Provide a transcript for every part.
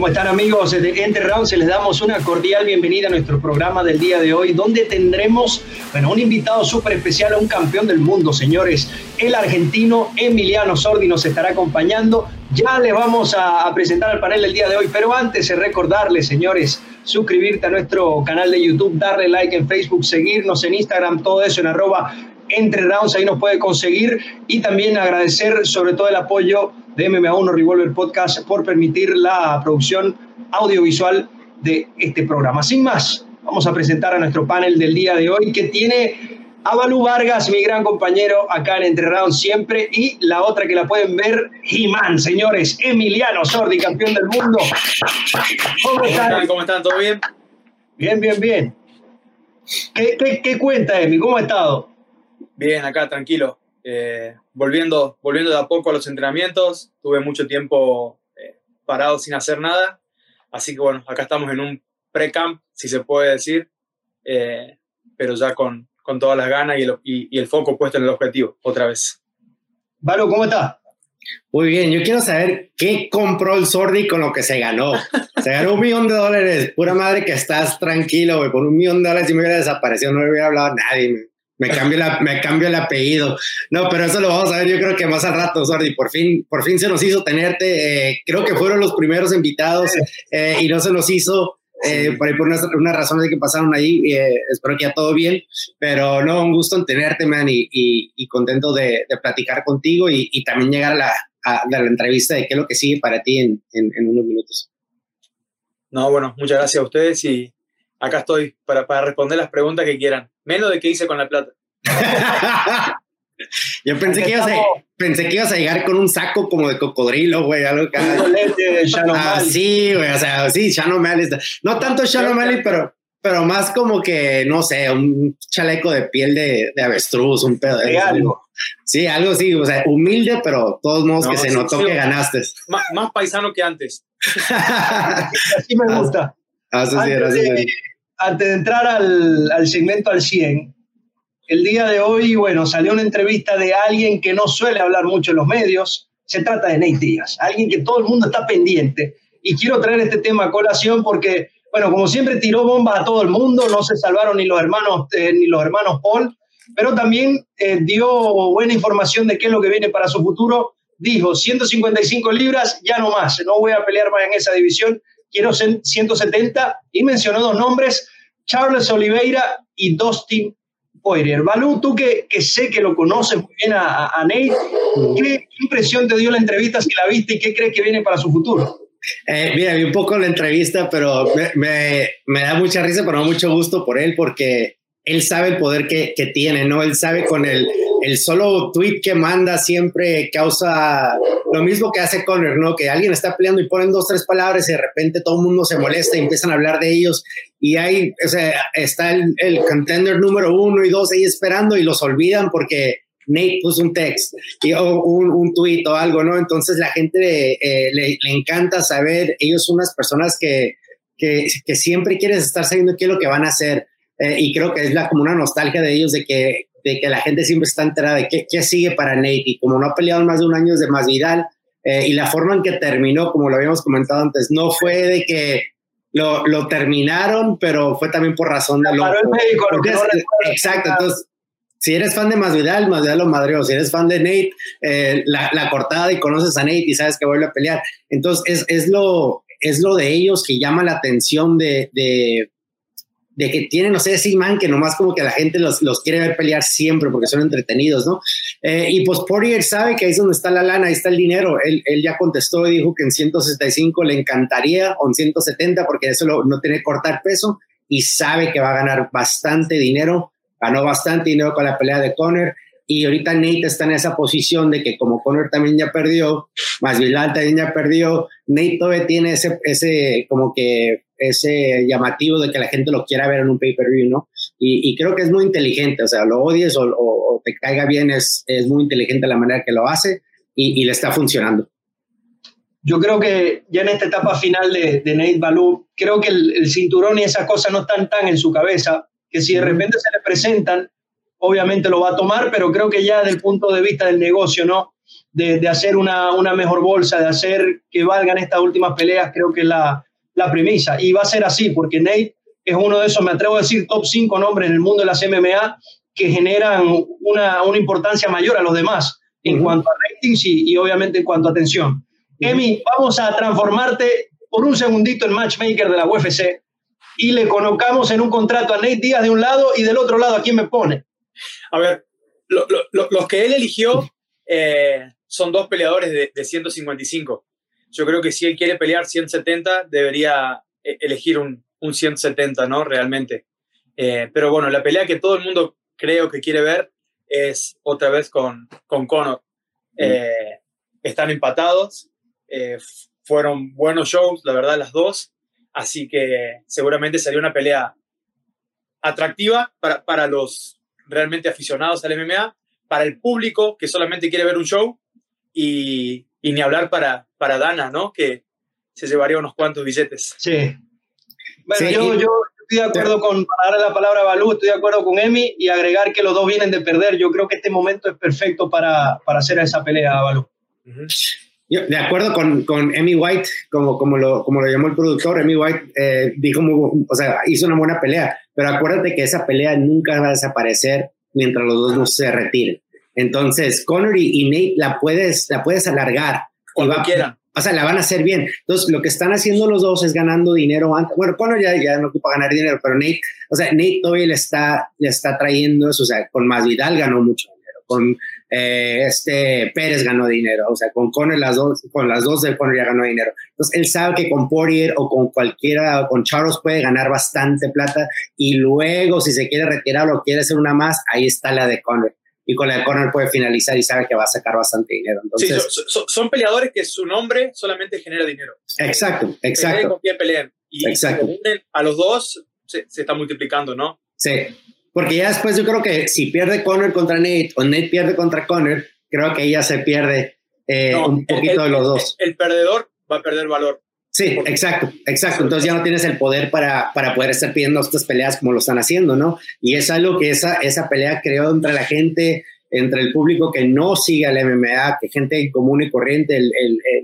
¿Cómo están amigos de Entre Rounds? Les damos una cordial bienvenida a nuestro programa del día de hoy, donde tendremos bueno, un invitado súper especial, un campeón del mundo, señores. El argentino Emiliano Sordi nos estará acompañando. Ya le vamos a, presentar al panel del día de hoy, pero antes de recordarles, señores, suscribirte a nuestro canal de YouTube, darle like en Facebook, seguirnos en Instagram, todo eso en arroba entre rounds, ahí nos puede conseguir y también agradecer sobre todo el apoyo de MMA1 Revolver Podcast por permitir la producción audiovisual de este programa. Sin más, vamos a presentar a nuestro panel del día de hoy que tiene a Balú Vargas, mi gran compañero acá en Entre Rounds siempre, y la otra que la pueden ver, Jimán, señores, Emiliano Sordi, campeón del mundo. ¿Cómo, están? ¿Cómo están? ¿Todo bien? Bien, bien, bien. ¿Qué, qué, qué cuenta, Emi? ¿Cómo ha estado? Bien, acá, tranquilo. Eh, volviendo, volviendo de a poco a los entrenamientos, tuve mucho tiempo eh, parado sin hacer nada, así que bueno, acá estamos en un pre-camp, si se puede decir, eh, pero ya con, con todas las ganas y el, y, el, foco puesto en el objetivo, otra vez. Valo, ¿cómo está? Muy bien, yo quiero saber qué compró el Sordi con lo que se ganó. Se ganó un millón de dólares, pura madre que estás tranquilo, güey, por un millón de dólares si me hubiera desaparecido, no le hubiera hablado a nadie, me cambio, la, me cambio el apellido. No, pero eso lo vamos a ver yo creo que más al rato, Sordi. Por fin, por fin se nos hizo tenerte. Eh, creo que fueron los primeros invitados eh, y no se nos hizo. Eh, por, por unas, unas, razones que pasaron ahí, espero que ya todo bien, pero no, un gusto en tenerte, man, y, y, contento de, de, platicar contigo y, y también llegar a la, a, la, entrevista de qué es lo que sigue para ti en, en, en, unos minutos. No, bueno, muchas gracias a ustedes y acá estoy para, para responder las preguntas que quieran. Menos de qué hice con la plata. Yo pensé que, ibas a, pensé que ibas a llegar con un saco como de cocodrilo, güey, algo que... Ah, sí, güey, o sea, sí, Shannon No tanto Shannon pero, pero más como que, no sé, un chaleco de piel de, de avestruz, un pedo de algo. Sí, algo así, o sea, humilde, pero todos modos que se notó que ganaste. Más, paisano que antes. así me gusta. Así, así, antes de entrar al, al, segmento al 100, el día de hoy, bueno, salió una entrevista de alguien que no suele hablar mucho en los medios. Se trata de Nate Díaz, alguien que todo el mundo está pendiente. Y quiero traer este tema a colación porque, bueno, como siempre tiró bombas a todo el mundo, no se salvaron ni los hermanos, eh, ni los hermanos Paul, pero también eh, dio buena información de qué es lo que viene para su futuro. Dijo, 155 libras, ya no más, no voy a pelear más en esa división, quiero 170 y mencionó dos nombres, Charles Oliveira y Dustin Poirier. Balú, tú que, que, sé que lo conoces muy bien a, a, Nate, ¿qué impresión te dio la entrevista si la viste y qué crees que viene para su futuro? Eh, mira, vi un poco la entrevista, pero me, me, me, da mucha risa, pero mucho gusto por él, porque él sabe el poder que, que tiene, ¿no? Él sabe con el, el solo tweet que manda siempre causa lo mismo que hace Conner, ¿no? Que alguien está peleando y ponen dos, tres palabras y de repente todo el mundo se molesta y empiezan a hablar de ellos y ahí, o sea, está el, el contender número uno y dos ahí esperando y los olvidan porque Nate puso un text y, o un, tweet o algo, ¿no? Entonces la gente eh, le, encanta saber, ellos son unas personas que, que, que siempre quieres estar sabiendo qué es lo que van a hacer. Eh, y creo que es la, como una nostalgia de ellos de que de que la gente siempre está enterada de qué, qué sigue para Nate. Y como no ha peleado más de un año de más Vidal, eh, y la forma en que terminó, como lo habíamos comentado antes, no fue de que lo, lo terminaron, pero fue también por razón de lo. médico, lo que exacto, entonces. Si eres fan de Masvidal, Masvidal lo madreó. Si eres fan de Nate, eh, la, la, cortada y conoces a Nate y sabes que vuelve a pelear. Entonces, es, es, lo, es lo de ellos que llama la atención de, de, de que tienen, no sé, imán que nomás como que la gente los, los quiere ver pelear siempre porque son entretenidos, ¿no? Eh, y pues Poirier sabe que ahí es donde está la lana, ahí está el dinero. Él, él ya contestó y dijo que en 165 le encantaría o en 170 porque eso no tiene que cortar peso y sabe que va a ganar bastante dinero. Ganó bastante dinero con la pelea de Conor y ahorita Nate está en esa posición de que como Conor también ya perdió, más Bilal también ya perdió, Nate todavía tiene ese, ese como que ese llamativo de que la gente lo quiera ver en un pay-per-view, ¿no? Y, y, creo que es muy inteligente, o sea, lo odies o, o, te caiga bien, es, es, muy inteligente la manera que lo hace y, y, le está funcionando. Yo creo que ya en esta etapa final de, de Nate Balú, creo que el, el, cinturón y esas cosas no están tan en su cabeza, que si de repente se le presentan, obviamente lo va a tomar, pero creo que ya desde el punto de vista del negocio, ¿no? de, hacer una, mejor bolsa, de hacer que valgan estas últimas peleas, creo que la, la premisa. Y va a ser así, porque Nate es uno de esos, me atrevo a decir, top 5 nombres en el mundo de las MMA que generan una, importancia mayor a los demás en cuanto a ratings y, obviamente en cuanto a atención. Emi, vamos a transformarte por un segundito en matchmaker de la UFC y le colocamos en un contrato a Nate Díaz de un lado y del otro lado a quién me pone. A ver, los que él eligió eh, son dos peleadores de, de, 155. Yo creo que si él quiere pelear 170, debería eh, elegir un, un 170, ¿no? Realmente. Eh, pero bueno, la pelea que todo el mundo creo que quiere ver es otra vez con, con Conor. Eh, están empatados, eh, fueron buenos shows, la verdad, las dos, así que seguramente sería una pelea atractiva para, para los realmente aficionados al MMA, para el público que solamente quiere ver un show y, y ni hablar para, para Dana, ¿no? Que se llevaría unos cuantos billetes. Sí. Bueno, yo, yo, estoy de acuerdo con, para darle la palabra a Balú, estoy de acuerdo con Emi y agregar que los dos vienen de perder. Yo creo que este momento es perfecto para, para hacer esa pelea, Balú. de acuerdo con, con Emi White, como, como, lo, como lo llamó el productor, Emi White eh, dijo, o sea, hizo una buena pelea, pero acuérdate que esa pelea nunca va a desaparecer mientras los dos no se retiren. Entonces, Conor y, Nate la puedes, la puedes alargar. Cuando quieran o sea, la van a hacer bien. Entonces, lo que están haciendo los dos es ganando dinero antes. Bueno, Conor ya, ya no ocupa ganar dinero, pero Nate, o sea, Nate todavía le está, le está trayendo eso. O sea, con Masvidal ganó mucho dinero. Con eh, este Pérez ganó dinero. O sea, con Conor las dos, con las dos de Conor ya ganó dinero. Entonces, él sabe que con Poirier o con cualquiera, o con Charles puede ganar bastante plata. Y luego, si se quiere retirar o quiere hacer una más, ahí está la de Conor y con la de corner puede finalizar y sabe que va a sacar bastante dinero. Entonces, sí, son, peleadores que su nombre solamente genera dinero. Exacto, exacto. con quién pelean. Y exacto. a los dos se, está multiplicando, ¿no? Sí, porque ya después yo creo que si pierde Conor contra Nate o Nate pierde contra Conor, creo que ya se pierde eh, un poquito de los dos. el perdedor va a perder valor. Sí, exacto, exacto. Entonces ya no tienes el poder para, para poder estar pidiendo estas peleas como lo están haciendo, ¿no? Y es algo que esa, esa pelea creó entre la gente, entre el público que no sigue al MMA, que gente común y corriente, el,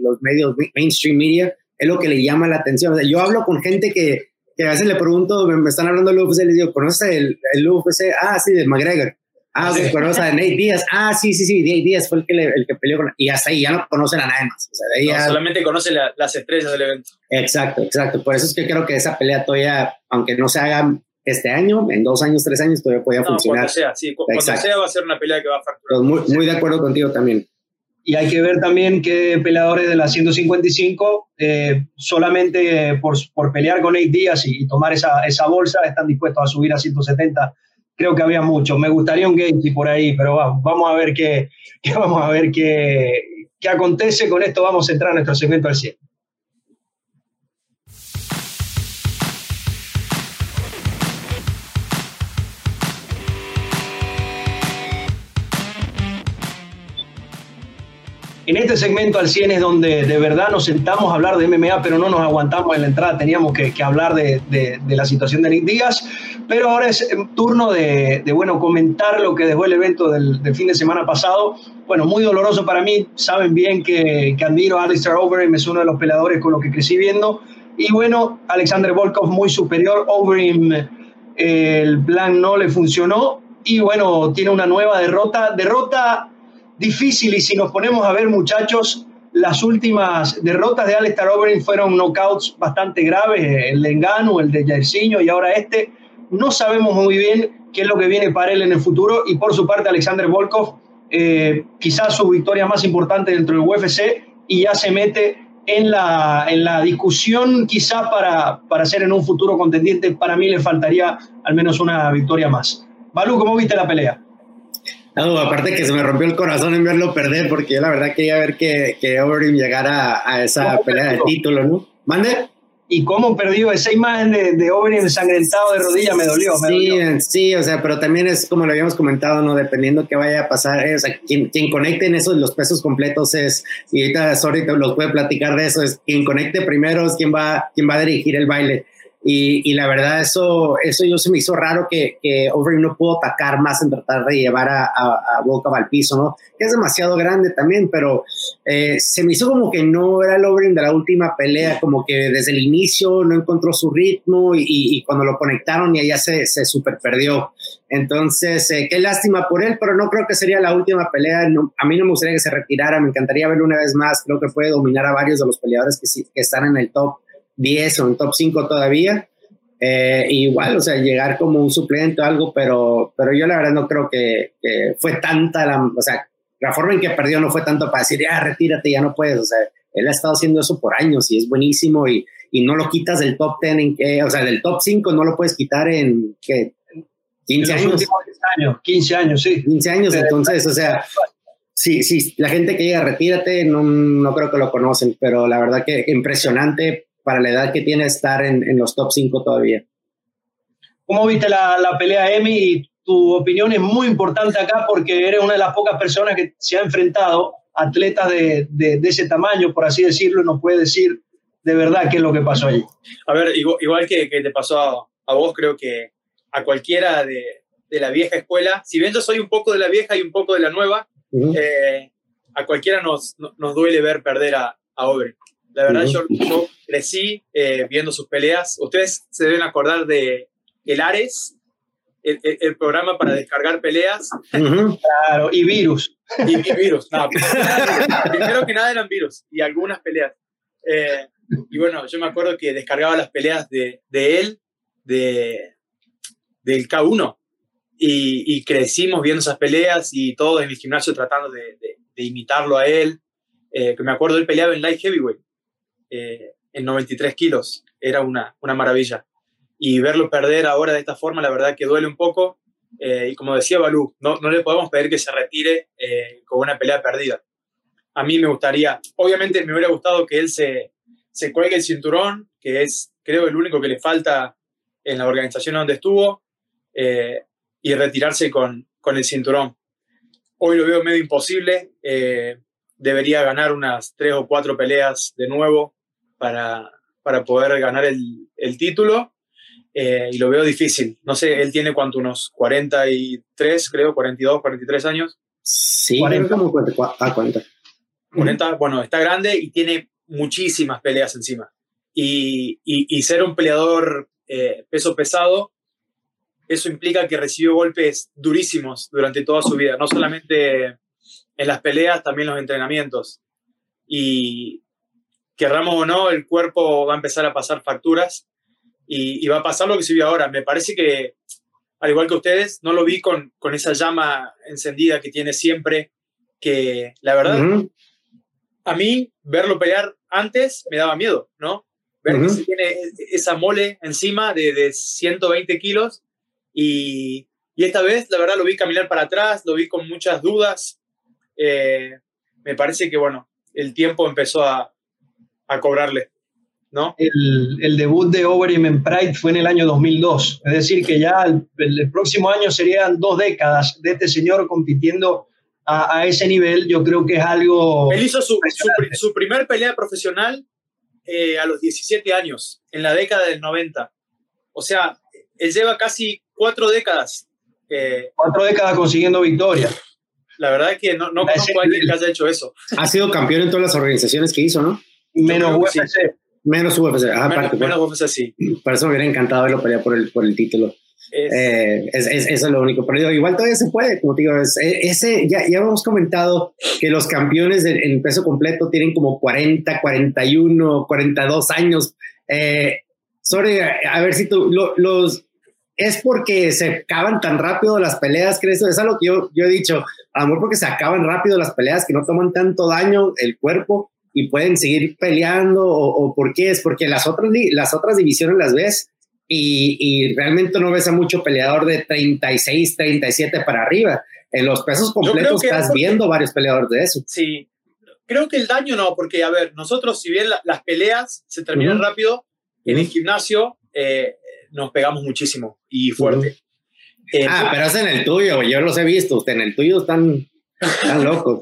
los medios mainstream media, es lo que le llama la atención. yo hablo con gente que, que, a veces le pregunto, me, están hablando del UFC, les digo, ¿conoces el, el UFC? Ah, sí, de McGregor. Ah, sí. conoce a Nate Díaz. Ah, sí, sí, sí, Nate Díaz fue el que, el que peleó con. Y hasta ahí ya no conocen a nadie más. O sea, solamente conoce las estrellas del evento. Exacto, exacto. Por eso es que creo que esa pelea todavía, aunque no se haga este año, en dos años, tres años, todavía podría no, funcionar. Cuando sea, sí. Cuando sea va a ser una pelea que va a facturar. Muy, muy de acuerdo contigo también. Y hay que ver también que peleadores de la 155 eh, solamente por, por, pelear con Nate Díaz y, y tomar esa, esa bolsa están dispuestos a subir a 170 creo que había mucho. Me gustaría un Gaethje por ahí, pero vamos, vamos a ver qué, vamos a ver qué, qué, acontece. Con esto vamos a entrar a nuestro segmento al 100. En este segmento al 100 es donde de verdad nos sentamos a hablar de MMA, pero no nos aguantamos en la entrada, teníamos que, hablar de, la situación de Nick Díaz, pero ahora es turno de, bueno, comentar lo que dejó el evento del, fin de semana pasado. Bueno, muy doloroso para mí, saben bien que, que admiro a Alistair Overeem, es uno de los peleadores con los que crecí viendo, y bueno, Alexander Volkov muy superior, Overeem el plan no le funcionó, y bueno, tiene una nueva derrota, derrota difícil y si nos ponemos a ver muchachos, las últimas derrotas de Alistair Overeem fueron knockouts bastante graves, el de Engano, el de Jairzinho y ahora este. No sabemos muy bien qué es lo que viene para él en el futuro y por su parte Alexander Volkov, eh, quizás su victoria más importante dentro del UFC y ya se mete en la, en la discusión quizás para, para ser en un futuro contendiente. Para mí le faltaría al menos una victoria más. Balú, ¿cómo viste la pelea? No, aparte que se me rompió el corazón en verlo perder, porque yo la verdad quería ver que, que Overeem llegara a esa pelea de título, ¿no? ¿Mande? Y cómo perdió esa imagen de, de Overeem ensangrentado de rodilla me dolió. sí, sí, o sea, pero también es como lo habíamos comentado, ¿no? Dependiendo qué vaya a pasar, eh, o sea, quien, quien conecte en esos, los pesos completos es, y ahorita Sorry los puede platicar de eso, es quien conecte primero es quien va, quien va a dirigir el baile. Y, la verdad, eso, eso yo se me hizo raro que, que Overeem no pudo atacar más en tratar de llevar a, a, a al piso, ¿no? Que es demasiado grande también, pero eh, se me hizo como que no era el Overeem de la última pelea, como que desde el inicio no encontró su ritmo y, cuando lo conectaron y allá se, se super perdió. Entonces, eh, qué lástima por él, pero no creo que sería la última pelea. a mí no me gustaría que se retirara, me encantaría verlo una vez más. Creo que puede dominar a varios de los peleadores que, que están en el top 10 o en top 5 todavía. Eh, igual, o sea, llegar como un suplente o algo, pero, pero yo la verdad no creo que, fue tanta la, o sea, la forma en que perdió no fue tanto para decir, ya retírate, ya no puedes, o sea, él ha estado haciendo eso por años y es buenísimo y, y no lo quitas del top 10, en, o sea, del top 5 no lo puedes quitar en, ¿qué? 15 años. 15 años, sí. 15 años, entonces, o sea, sí, sí, la gente que llega, retírate, no, no creo que lo conocen, pero la verdad que impresionante para la edad que tiene estar en, los top 5 todavía. ¿Cómo viste la, pelea, Emi? Tu opinión es muy importante acá porque eres una de las pocas personas que se ha enfrentado a atletas de, ese tamaño, por así decirlo, y nos puede decir de verdad qué es lo que pasó allí. A ver, igual, que, te pasó a, vos, creo que a cualquiera de, la vieja escuela, si bien yo soy un poco de la vieja y un poco de la nueva, eh, a cualquiera nos, nos, duele ver perder a, a La verdad, yo, crecí eh, viendo sus peleas. Ustedes se deben acordar de El Ares, el, programa para descargar peleas. Claro, y virus. Y, virus, no, primero que nada eran virus y algunas peleas. Eh, y bueno, yo me acuerdo que descargaba las peleas de, de él, de, del K1, y, y, crecimos viendo esas peleas y todos en el gimnasio tratando de, de, imitarlo a él. Eh, que me acuerdo, él peleaba en light heavyweight. Eh, en 93 kilos. Era una, una maravilla. Y verlo perder ahora de esta forma, la verdad que duele un poco. Eh, y como decía Balú, no, no le podemos pedir que se retire eh, con una pelea perdida. A mí me gustaría, obviamente me hubiera gustado que él se, se cuelgue el cinturón, que es creo el único que le falta en la organización donde estuvo, eh, y retirarse con, con el cinturón. Hoy lo veo medio imposible. debería ganar unas tres o cuatro peleas de nuevo para, para poder ganar el, el título eh, y lo veo difícil. No sé, él tiene cuánto, unos 43, creo, 42, 43 años. Sí, 40. como 40. Ah, 40. 40, bueno, está grande y tiene muchísimas peleas encima. Y, y, ser un peleador eh, peso pesado, eso implica que recibió golpes durísimos durante toda su vida, no solamente en las peleas, también en los entrenamientos. Y, querramos o no, el cuerpo va a empezar a pasar facturas y, va a pasar lo que se vio ahora. Me parece que, al igual que ustedes, no lo vi con, con esa llama encendida que tiene siempre, que la verdad, a mí verlo pelear antes me daba miedo, ¿no? Ver que se tiene esa mole encima de, de 120 kilos y, y, esta vez, la verdad, lo vi caminar para atrás, lo vi con muchas dudas. Eh, me parece que, bueno, el tiempo empezó a, a cobrarle. ¿No? El, el, debut de Overeem en Pride fue en el año 2002, es decir, que ya el, próximo año serían dos décadas de este señor compitiendo a, a ese nivel. Yo creo que es algo. Él hizo su, su, primer pelea profesional eh, a los 17 años, en la década del 90. O sea, él lleva casi cuatro décadas. Eh, cuatro décadas consiguiendo victoria. La verdad es que no, no conozco a alguien que haya hecho eso. Ha sido campeón en todas las organizaciones que hizo, ¿no? Menos UFC. Menos UFC. Ah, menos, UFC, sí. Por eso me hubiera encantado verlo pelear por el, por el título. Es, eh, es, eso es lo único. Pero igual todavía se puede, como te digo, eh, ese, ya, ya hemos comentado que los campeones en peso completo tienen como 40, 41, 42 años. Eh, sorry, a ver si tú, los, es porque se acaban tan rápido las peleas, ¿crees? Es algo que yo, yo he dicho, a lo mejor porque se acaban rápido las peleas, que no toman tanto daño el cuerpo, y pueden seguir peleando o, por qué es porque las otras, las otras divisiones las ves y, realmente no ves a mucho peleador de 36, 37 para arriba. En los pesos completos estás viendo varios peleadores de eso. Sí, creo que el daño no, porque a ver, nosotros si bien las peleas se terminan rápido, en el gimnasio eh, nos pegamos muchísimo y fuerte. ah, pero es en el tuyo, yo los he visto, en el tuyo están están loco.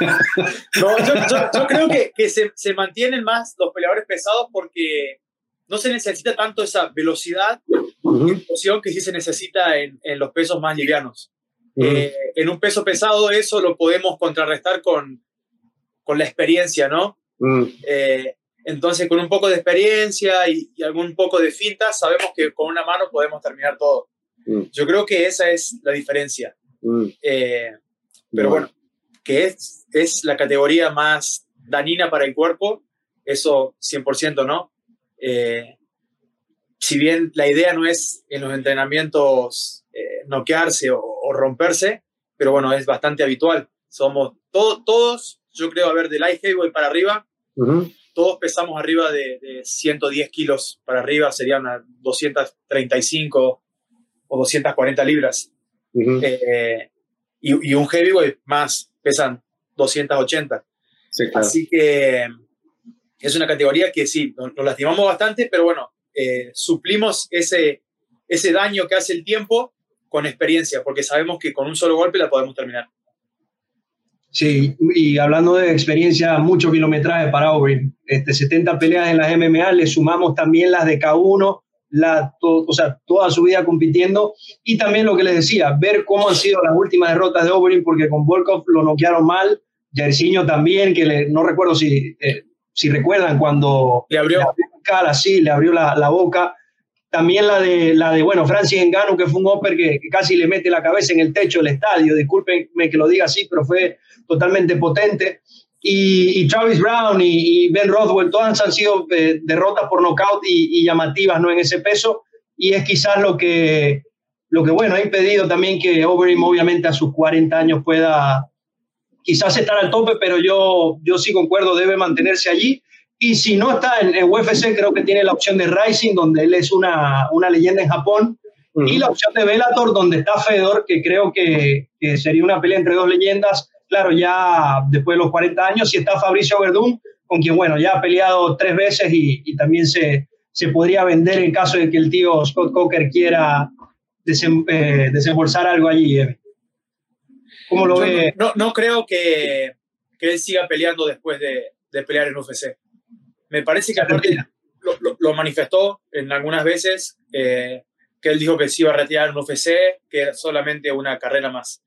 no, yo, creo que, que se, se, mantienen más los peleadores pesados porque no se necesita tanto esa velocidad uh que sí se necesita en, en los pesos más livianos. Eh, en un peso pesado eso lo podemos contrarrestar con, con la experiencia, ¿no? Eh, entonces, con un poco de experiencia y, algún poco de finta, sabemos que con una mano podemos terminar todo. Yo creo que esa es la diferencia. Eh, pero bueno, que es, es la categoría más danina para el cuerpo, eso 100%, ¿no? si bien la idea no es en los entrenamientos eh, noquearse o, romperse, pero bueno, es bastante habitual. Somos todos, yo creo, a ver, de light heavyweight para arriba, todos pesamos arriba de, 110 kilos para arriba, serían 235 o 240 libras. Eh, y, un heavyweight más, pesan 280. Así que es una categoría que sí, nos, nos lastimamos bastante, pero bueno, eh, suplimos ese, ese daño que hace el tiempo con experiencia, porque sabemos que con un solo golpe la podemos terminar. Sí, y hablando de experiencia, mucho kilometraje para Aubrey. Este, 70 peleas en las MMA, le sumamos también las de K1, la, o sea, toda su vida compitiendo. Y también lo que les decía, ver cómo han sido las últimas derrotas de Aubrey, porque con Volkov lo noquearon mal, Jairzinho también, que le, no recuerdo si, eh, si recuerdan cuando le abrió, así, le abrió la, boca. También la de, la de bueno, Francis Engano, que fue un Hopper que, casi le mete la cabeza en el techo del estadio. Discúlpenme que lo diga así, pero fue totalmente potente. Y, Travis Brown y, Ben Rothwell, todas han sido eh, derrotas por nocaut y, llamativas ¿no? en ese peso. Y es quizás lo que, lo que, bueno, ha impedido también que Overeem, obviamente, a sus 40 años pueda quizás estar al tope, pero yo, yo sí concuerdo, debe mantenerse allí. Y si no está en, UFC, creo que tiene la opción de Rising, donde él es una, una leyenda en Japón. Y la opción de Bellator, donde está Fedor, que creo que, que, sería una pelea entre dos leyendas. Claro, ya después de los 40 años. Y está Fabricio Verdún, con quien, bueno, ya ha peleado tres veces y, y también se, se podría vender en caso de que el tío Scott Coker quiera eh, desembolsar algo allí. ¿Cómo lo ve? No, no, creo que, que, él siga peleando después de, de pelear en UFC. Me parece que aparte lo, lo, manifestó en algunas veces, eh, que él dijo que se iba a retirar en UFC, que era solamente una carrera más.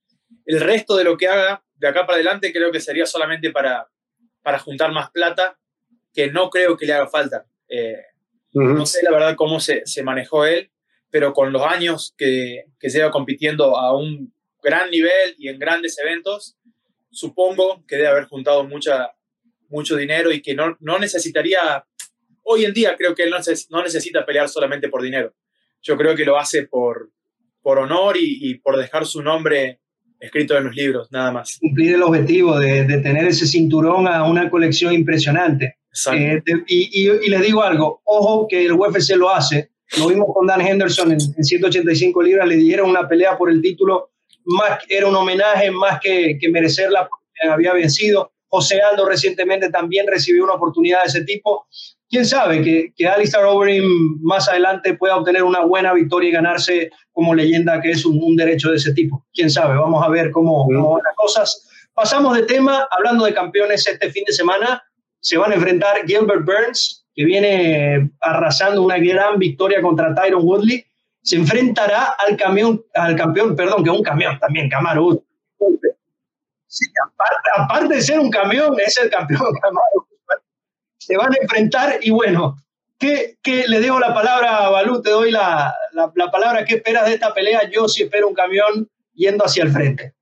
El resto de lo que haga de acá para adelante creo que sería solamente para, para juntar más plata, que no creo que le haga falta. Eh, no sé la verdad cómo se, se, manejó él, pero con los años que, que lleva compitiendo a un gran nivel y en grandes eventos, supongo que debe haber juntado mucha, mucho dinero y que no, no necesitaría, hoy en día creo que él no, no, necesita pelear solamente por dinero. Yo creo que lo hace por, por honor y, por dejar su nombre escrito en los libros, nada más. Cumplir el objetivo de, de tener ese cinturón a una colección impresionante. Eh, y, y, le digo algo, ojo que el UFC lo hace. Lo vimos con Dan Henderson en, en 185 libras, le dieron una pelea por el título, más era un homenaje, más que, que merecerla, había vencido. José Aldo recientemente también recibió una oportunidad de ese tipo. Quién sabe que, que Alistair Overeem más adelante pueda obtener una buena victoria y ganarse como leyenda, que es un, derecho de ese tipo. Quién sabe, vamos a ver cómo, cómo van las cosas. Pasamos de tema, hablando de campeones este fin de semana, se van a enfrentar Gilbert Burns, que viene arrasando una gran victoria contra Tyron Woodley. Se enfrentará al, camión, al campeón, perdón, que es un camión también, Camaro aparte, de ser un camión, es el campeón Se van a enfrentar y bueno, ¿qué, le dejo la palabra a Balú? Te doy la, la, palabra. ¿Qué esperas de esta pelea? Yo sí espero un camión yendo hacia el frente.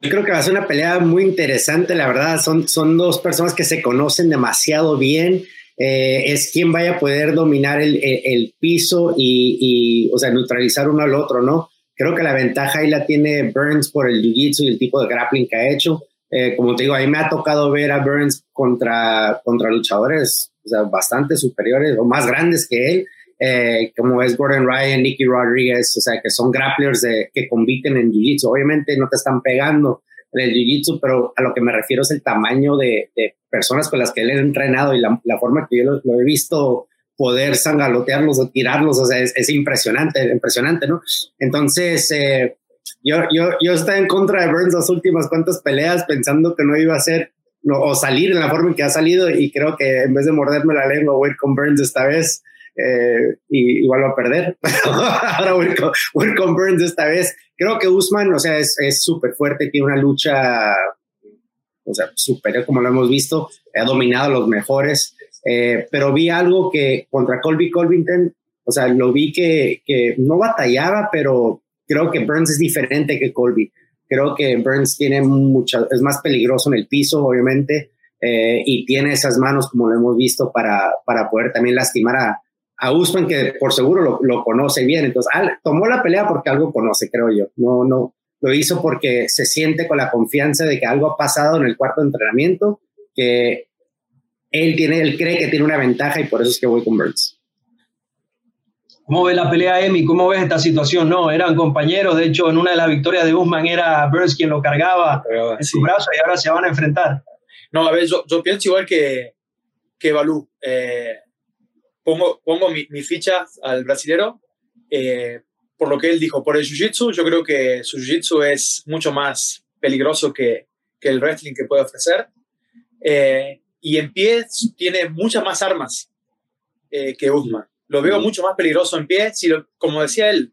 Yo creo que va a ser una pelea muy interesante, la verdad. Son, son dos personas que se conocen demasiado bien. Eh, es quien vaya a poder dominar el, el, piso y, y, o sea, neutralizar uno al otro, ¿no? Creo que la ventaja ahí la tiene Burns por el jiu-jitsu y el tipo de grappling que ha hecho. Eh, como te digo, a mí me ha tocado ver a Burns contra, contra luchadores bastante superiores o más grandes que él, eh, como es Gordon Ryan, Nicky Rodriguez, o sea, que son grapplers que compiten en jiu-jitsu. Obviamente no te están pegando en el jiu-jitsu, pero a lo que me refiero es el tamaño de, de personas con las que él ha entrenado y la, la forma que yo lo he visto poder sangalotearlos o tirarlos, o sea, es, impresionante, impresionante, ¿no? Entonces, eh, yo, yo, yo estaba en contra de Burns las últimas cuantas peleas pensando que no iba a ser o salir en la forma en que ha salido y creo que en vez de morderme la lengua voy con Burns esta vez eh, y igual va a perder. Ahora voy con, con, Burns esta vez. Creo que Usman, o sea, es súper fuerte, tiene una lucha, o sea, superior como lo hemos visto, ha dominado a los mejores, eh, pero vi algo que contra Colby Colvington, o sea, lo vi que, que no batallaba, pero creo que Burns es diferente que Colby. Creo que Burns tiene mucha, es más peligroso en el piso, obviamente, eh, y tiene esas manos, como lo hemos visto, para, para poder también lastimar a, a Usman, que por seguro lo, lo conoce bien. Entonces, tomó la pelea porque algo conoce, creo yo. No, no, lo hizo porque se siente con la confianza de que algo ha pasado en el cuarto de entrenamiento, que él tiene, él cree que tiene una ventaja y por eso es que voy con Burns. ¿Cómo ves la pelea, Emi? ¿Cómo ves esta situación? No, eran compañeros. De hecho, en una de las victorias de Usman era Burns quien lo cargaba en su brazo y ahora se van a enfrentar. No, a ver, yo, yo pienso igual que, que Balú. Eh, pongo, pongo mi, mi, ficha al brasilero eh, por lo que él dijo. Por el jiu-jitsu, yo creo que su jiu-jitsu es mucho más peligroso que, que el wrestling que puede ofrecer. Eh, y en pie tiene muchas más armas que Usman lo veo mucho más peligroso en pie. Si como decía él,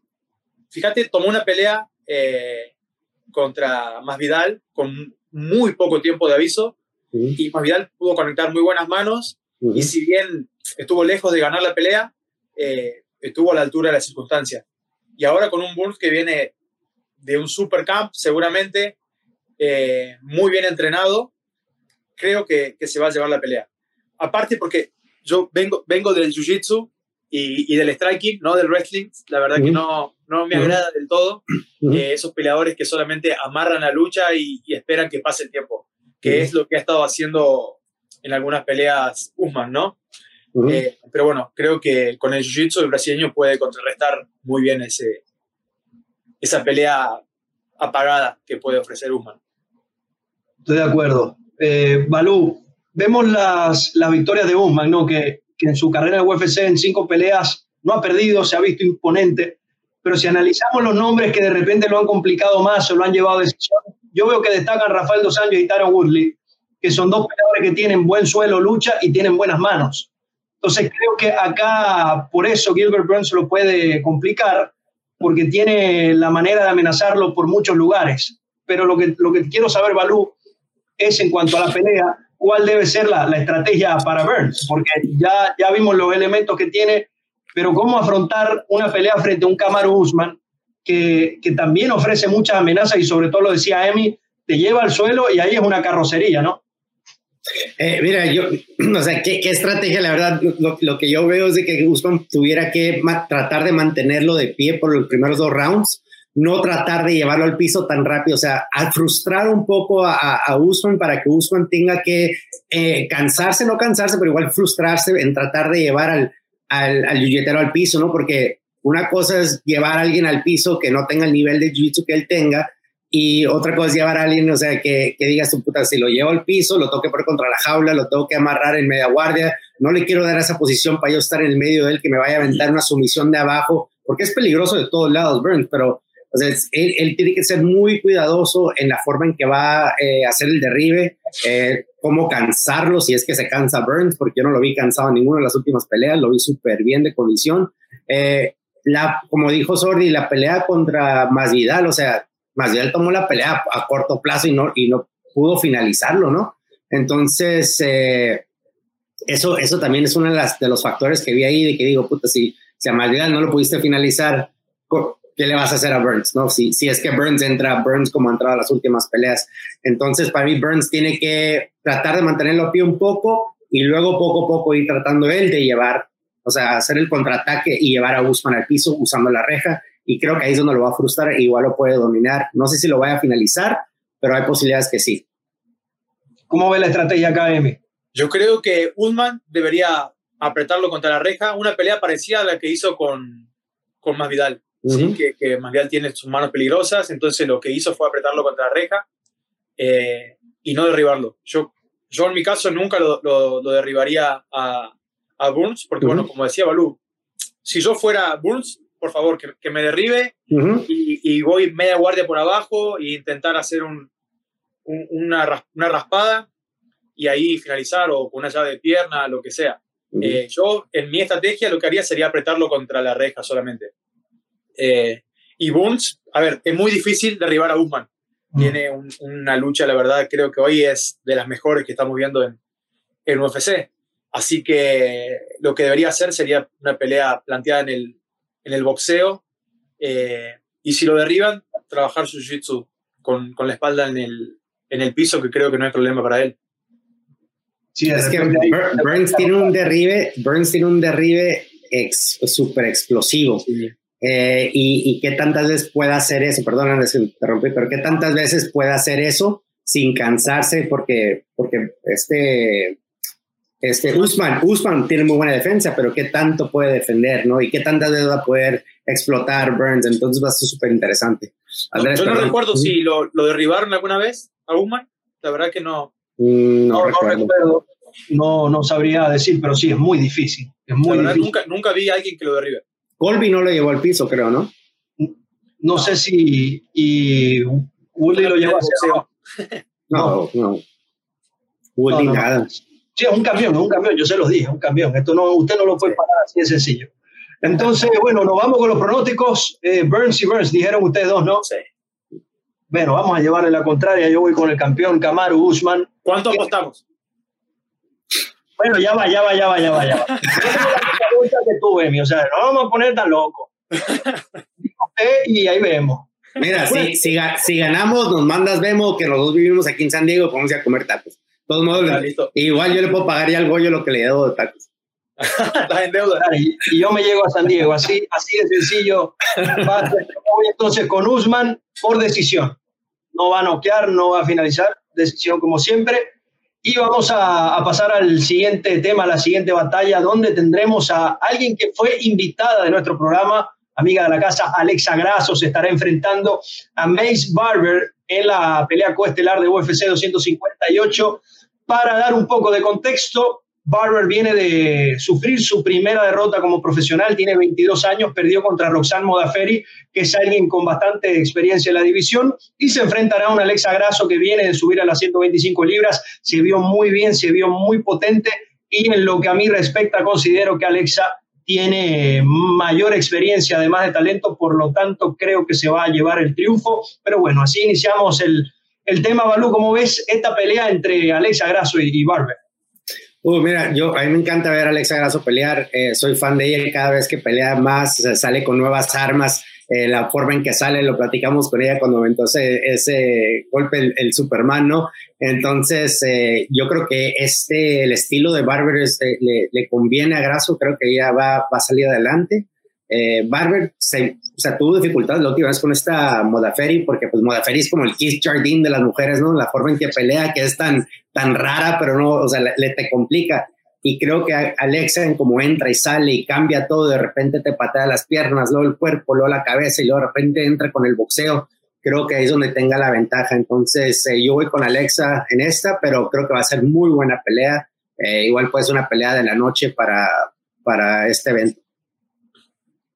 fíjate, tomó una pelea eh, contra Masvidal con muy poco tiempo de aviso y Masvidal pudo conectar muy buenas manos y si bien estuvo lejos de ganar la pelea, eh, estuvo a la altura de la circunstancia. Y ahora con un Burns que viene de un supercamp, seguramente eh, muy bien entrenado, creo que, que, se va a llevar la pelea. Aparte porque yo vengo, vengo del Jiu-Jitsu y, del striking, no del wrestling. La verdad que no, no me agrada del todo eh, esos peleadores que solamente amarran la lucha y, esperan que pase el tiempo, que es lo que ha estado haciendo en algunas peleas Usman, ¿no? Eh, pero bueno, creo que con el jiu-jitsu el brasileño puede contrarrestar muy bien ese, esa pelea apagada que puede ofrecer Usman. Estoy de acuerdo. Eh, Balú, vemos las, las victorias de Usman, ¿no? Que que en su carrera de UFC en cinco peleas no ha perdido, se ha visto imponente, pero si analizamos los nombres que de repente lo han complicado más o lo han llevado a decisión, yo veo que destacan Rafael Dos Anjos y Tyron Woodley, que son dos peleadores que tienen buen suelo, lucha y tienen buenas manos. Entonces creo que acá, por eso Gilbert Burns lo puede complicar, porque tiene la manera de amenazarlo por muchos lugares. Pero lo que, lo que quiero saber, Balú, es en cuanto a la pelea, cuál debe ser la, la, estrategia para Burns, porque ya, ya vimos los elementos que tiene, pero cómo afrontar una pelea frente a un Camaro Usman, que, que también ofrece muchas amenazas y sobre todo lo decía Emi, te lleva al suelo y ahí es una carrocería, ¿no? Eh, mira, yo, o sea, ¿qué, ¿qué, estrategia? La verdad, lo, lo, que yo veo es de que Usman tuviera que tratar de mantenerlo de pie por los primeros dos rounds no tratar de llevarlo al piso tan rápido, o sea, a frustrar un poco a, a Usman para que Usman tenga que eh, cansarse, no cansarse, pero igual frustrarse en tratar de llevar al, al, al al piso, ¿no? Porque una cosa es llevar a alguien al piso que no tenga el nivel de jiu-jitsu que él tenga, y otra cosa es llevar a alguien, o sea, que, que diga su puta, si lo llevo al piso, lo tengo que poner contra la jaula, lo tengo que amarrar en media guardia, no le quiero dar esa posición para yo estar en el medio de él, que me vaya a aventar una sumisión de abajo, porque es peligroso de todos lados, Burns, pero entonces, él, tiene que ser muy cuidadoso en la forma en que va a eh, hacer el derribe, eh, cómo cansarlo, si es que se cansa Burns, porque yo no lo vi cansado en ninguna de las últimas peleas, lo vi súper bien de condición. Eh, la, como dijo Sordi, la pelea contra Masvidal, o sea, Masvidal tomó la pelea a, corto plazo y no, y no pudo finalizarlo, ¿no? Entonces, eso, eso también es uno de, las, de los factores que vi ahí, de que digo, puta, si, si a Masvidal no lo pudiste finalizar, ¿qué le vas a hacer a Burns? ¿no? Si, si es que Burns entra, Burns como ha entrado a las últimas peleas. Entonces, para mí, Burns tiene que tratar de mantenerlo a pie un poco y luego poco a poco ir tratando él de llevar, o sea, hacer el contraataque y llevar a Usman al piso usando la reja. Y creo que ahí es donde lo va a frustrar e igual lo puede dominar. No sé si lo vaya a finalizar, pero hay posibilidades que sí. ¿Cómo ve la estrategia acá, Emi? Yo creo que Usman debería apretarlo contra la reja, una pelea parecida a la que hizo con, con Masvidal que, que Masvidal tiene sus manos peligrosas, entonces lo que hizo fue apretarlo contra la reja eh, y no derribarlo. Yo, yo en mi caso nunca lo, lo, derribaría a, a, Burns, porque bueno, como decía Balú, si yo fuera Burns, por favor, que, que me derribe y, y, voy media guardia por abajo e intentar hacer un, una, una raspada y ahí finalizar o con una llave de pierna, lo que sea. Eh, yo, en mi estrategia, lo que haría sería apretarlo contra la reja solamente. Eh, y Burns, a ver, es muy difícil derribar a Usman. Tiene una lucha, la verdad, creo que hoy es de las mejores que estamos viendo en, en UFC. Así que lo que debería hacer sería una pelea planteada en el, en el boxeo. Eh, y si lo derriban, trabajar su jiu-jitsu con, con, la espalda en el, en el piso, que creo que no hay problema para él. Sí, es que Burns tiene un derribe, Burns tiene un derribe súper explosivo. Eh, y, qué tantas veces puede hacer eso, perdón, me interrumpí, pero qué tantas veces puede hacer eso sin cansarse, porque, porque este, este Usman, Usman tiene muy buena defensa, pero qué tanto puede defender, ¿no? Y qué tantas veces va a poder explotar Burns, entonces va a ser súper interesante. yo no recuerdo si lo, lo derribaron alguna vez a Usman, la verdad que no, Mm, no, recuerdo. no, no, sabría decir, pero sí, es muy difícil. Es muy Nunca, nunca vi a alguien que lo derribe. Colby no lo llevó al piso, creo, ¿no? No, sé si y Woodley lo llevó a No, no. Woodley nada. Sí, es un camión, es un camión, yo se los dije, es un camión. Esto no, usted no lo puede parar así de sencillo. Entonces, bueno, nos vamos con los pronósticos. Eh, Burns y Burns, dijeron ustedes dos, ¿no? Sí. Bueno, vamos a llevarle la contraria. Yo voy con el campeón Kamaru Usman. ¿Cuánto apostamos? Bueno, ya va, ya va, ya va, ya va, ya va. que tú, Emi, o sea, no vamos a poner tan loco. y ahí vemos. Mira, si, si, ganamos, nos mandas Vemo, que los dos vivimos aquí en San Diego, vamos a comer tacos. De todos modos, igual yo le puedo pagar ya al Goyo lo que le debo de tacos. Estás en deuda. Y, y, yo me llego a San Diego, así, así de sencillo. Entonces con Usman por decisión. No va a noquear, no va a finalizar, decisión como siempre. Y vamos a, pasar al siguiente tema, a la siguiente batalla, donde tendremos a alguien que fue invitada de nuestro programa, amiga de la casa, Alexa Grasso, se estará enfrentando a Mace Barber en la pelea coestelar de UFC 258. Para dar un poco de contexto, Barber viene de sufrir su primera derrota como profesional, tiene 22 años, perdió contra Roxanne Modaferi, que es alguien con bastante experiencia en la división, y se enfrentará a un Alexa Grasso que viene de subir a las 125 libras, se vio muy bien, se vio muy potente, y en lo que a mí respecta, considero que Alexa tiene mayor experiencia, además de talento, por lo tanto creo que se va a llevar el triunfo, pero bueno, así iniciamos el, el tema, Balú, ¿cómo ves esta pelea entre Alexa Grasso y Barber? Uh, mira, yo a mí me encanta ver a Alexa Grasso pelear. Eh, soy fan de ella cada vez que pelea más, sale con nuevas armas. Eh, la forma en que sale, lo platicamos con ella cuando aventó ese, golpe el, Superman, ¿no? Entonces, eh, yo creo que este, el estilo de Barber le, le, conviene a Grasso, creo que ella va, va a salir adelante. Eh, Barber se, o sea, tuvo dificultades la última vez con esta Modaferi, porque pues Modaferi es como el Keith Jardín de las mujeres, ¿no? La forma en que pelea, que es tan, tan rara, pero no, o sea, le, te complica. Y creo que Alexa, en como entra y sale y cambia todo, de repente te patea las piernas, luego el cuerpo, luego la cabeza y luego de repente entra con el boxeo. Creo que ahí es donde tenga la ventaja. Entonces, eh, yo voy con Alexa en esta, pero creo que va a ser muy buena pelea. Eh, igual puede ser una pelea de la noche para, para este evento.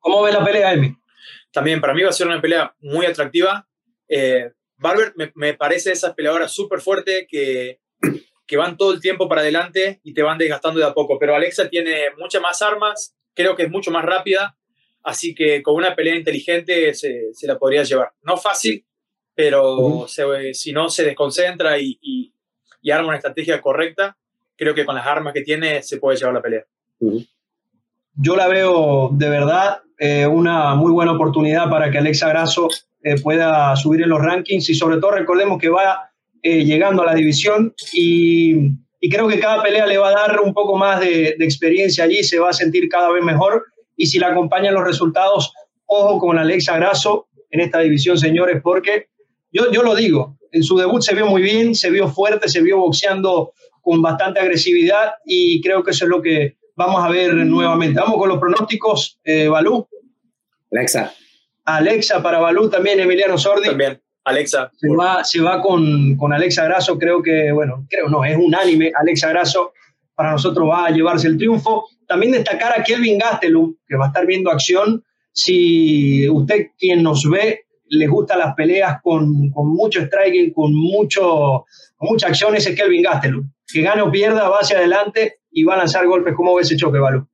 ¿Cómo ve la pelea, Emi? También para mí va a ser una pelea muy atractiva. Eh, Barber me, parece esa peleadora súper fuerte que, que van todo el tiempo para adelante y te van desgastando de a poco. Pero Alexa tiene muchas más armas, creo que es mucho más rápida, así que con una pelea inteligente se, se la podría llevar. No fácil, pero si no se desconcentra y, y, arma una estrategia correcta, creo que con las armas que tiene se puede llevar la pelea. Yo la veo de verdad eh, una muy buena oportunidad para que Alexa Grasso eh, pueda subir en los rankings. Y sobre todo recordemos que va eh, llegando a la división y, creo que cada pelea le va a dar un poco más de, experiencia allí, se va a sentir cada vez mejor. Y si la acompañan los resultados, ojo con Alexa Grasso en esta división, señores, porque yo, yo lo digo, en su debut se vio muy bien, se vio fuerte, se vio boxeando con bastante agresividad y creo que eso es lo que vamos a ver nuevamente. Vamos con los pronósticos, eh, Balú. Alexa. Alexa para Balú también, Emiliano Sordi. También, Alexa. Se va, se va con, con, Alexa Grasso, creo que, bueno, creo no, es unánime. Alexa Grasso para nosotros va a llevarse el triunfo. También destacar a Kelvin Gastelum, que va a estar viendo acción. Si usted, quien nos ve, le gustan las peleas con, con mucho striking, con, mucho, con mucha acción, ese es Kelvin Gastelum que gane o pierda, va hacia adelante y va a lanzar golpes. ¿Cómo ves ese choque, Balú?